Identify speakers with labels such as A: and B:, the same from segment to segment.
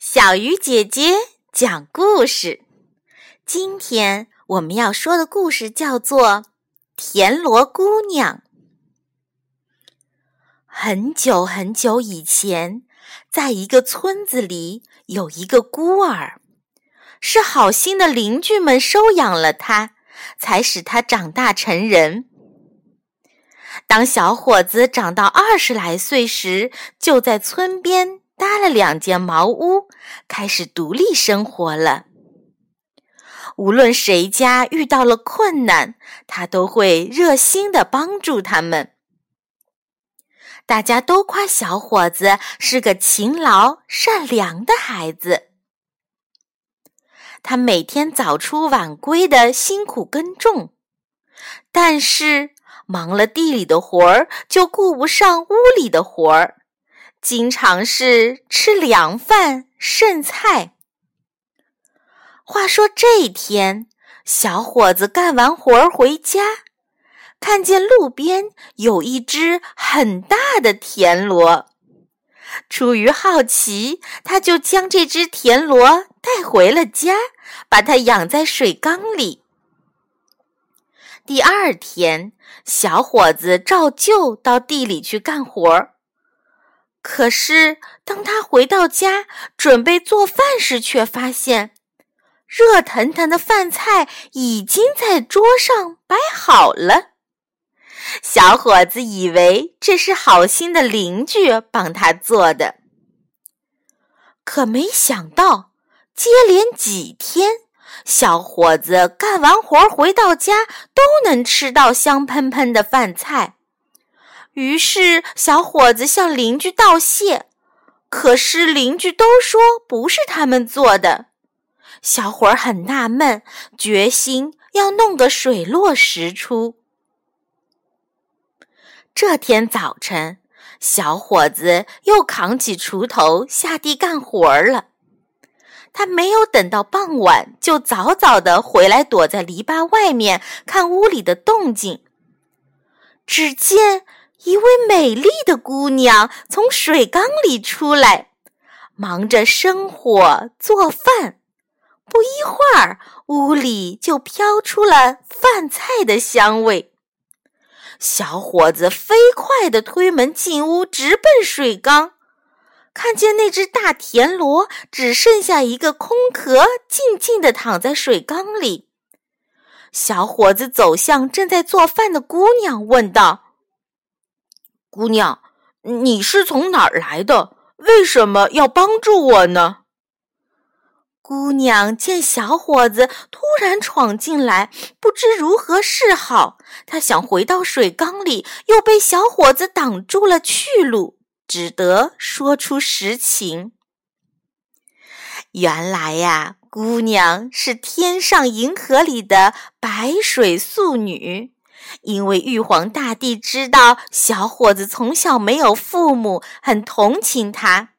A: 小鱼姐姐讲故事。今天我们要说的故事叫做《田螺姑娘》。很久很久以前，在一个村子里，有一个孤儿，是好心的邻居们收养了他，才使他长大成人。当小伙子长到二十来岁时，就在村边。搭了两间茅屋，开始独立生活了。无论谁家遇到了困难，他都会热心的帮助他们。大家都夸小伙子是个勤劳善良的孩子。他每天早出晚归的辛苦耕种，但是忙了地里的活儿，就顾不上屋里的活儿。经常是吃凉饭剩菜。话说这一天，小伙子干完活儿回家，看见路边有一只很大的田螺。出于好奇，他就将这只田螺带回了家，把它养在水缸里。第二天，小伙子照旧到地里去干活儿。可是，当他回到家准备做饭时，却发现热腾腾的饭菜已经在桌上摆好了。小伙子以为这是好心的邻居帮他做的，可没想到，接连几天，小伙子干完活回到家都能吃到香喷喷的饭菜。于是，小伙子向邻居道谢，可是邻居都说不是他们做的。小伙儿很纳闷，决心要弄个水落石出。这天早晨，小伙子又扛起锄头下地干活了。他没有等到傍晚，就早早的回来，躲在篱笆外面看屋里的动静。只见。一位美丽的姑娘从水缸里出来，忙着生火做饭。不一会儿，屋里就飘出了饭菜的香味。小伙子飞快地推门进屋，直奔水缸，看见那只大田螺只剩下一个空壳，静静地躺在水缸里。小伙子走向正在做饭的姑娘，问道。姑娘，你是从哪儿来的？为什么要帮助我呢？姑娘见小伙子突然闯进来，不知如何是好。她想回到水缸里，又被小伙子挡住了去路，只得说出实情。原来呀，姑娘是天上银河里的白水素女。因为玉皇大帝知道小伙子从小没有父母，很同情他，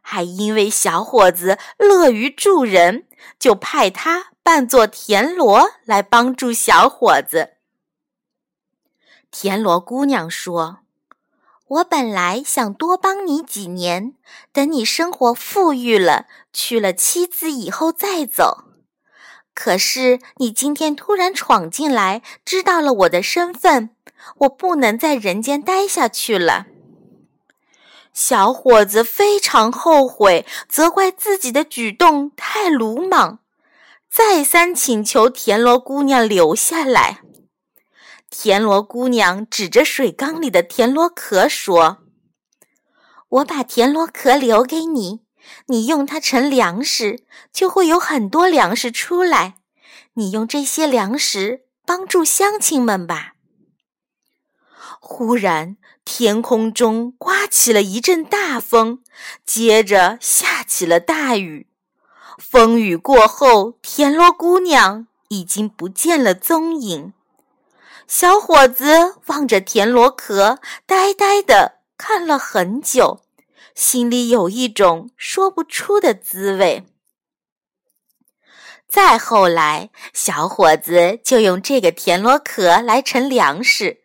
A: 还因为小伙子乐于助人，就派他扮作田螺来帮助小伙子。田螺姑娘说：“我本来想多帮你几年，等你生活富裕了，娶了妻子以后再走。”可是你今天突然闯进来，知道了我的身份，我不能在人间待下去了。小伙子非常后悔，责怪自己的举动太鲁莽，再三请求田螺姑娘留下来。田螺姑娘指着水缸里的田螺壳说：“我把田螺壳留给你。”你用它盛粮食，就会有很多粮食出来。你用这些粮食帮助乡亲们吧。忽然，天空中刮起了一阵大风，接着下起了大雨。风雨过后，田螺姑娘已经不见了踪影。小伙子望着田螺壳，呆呆地看了很久。心里有一种说不出的滋味。再后来，小伙子就用这个田螺壳来盛粮食，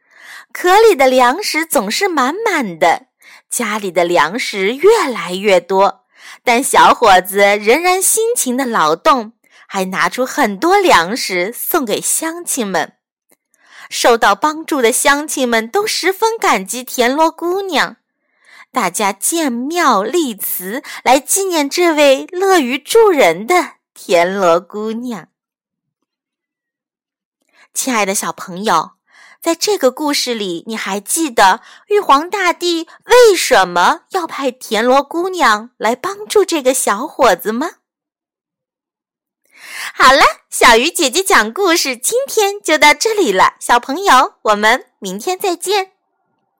A: 壳里的粮食总是满满的，家里的粮食越来越多，但小伙子仍然辛勤的劳动，还拿出很多粮食送给乡亲们。受到帮助的乡亲们都十分感激田螺姑娘，大家建庙立祠来纪念这位乐于助人的田螺姑娘。亲爱的小朋友，在这个故事里，你还记得玉皇大帝为什么要派田螺姑娘来帮助这个小伙子吗？好了，小鱼姐姐讲故事，今天就到这里了。小朋友，我们明天再见。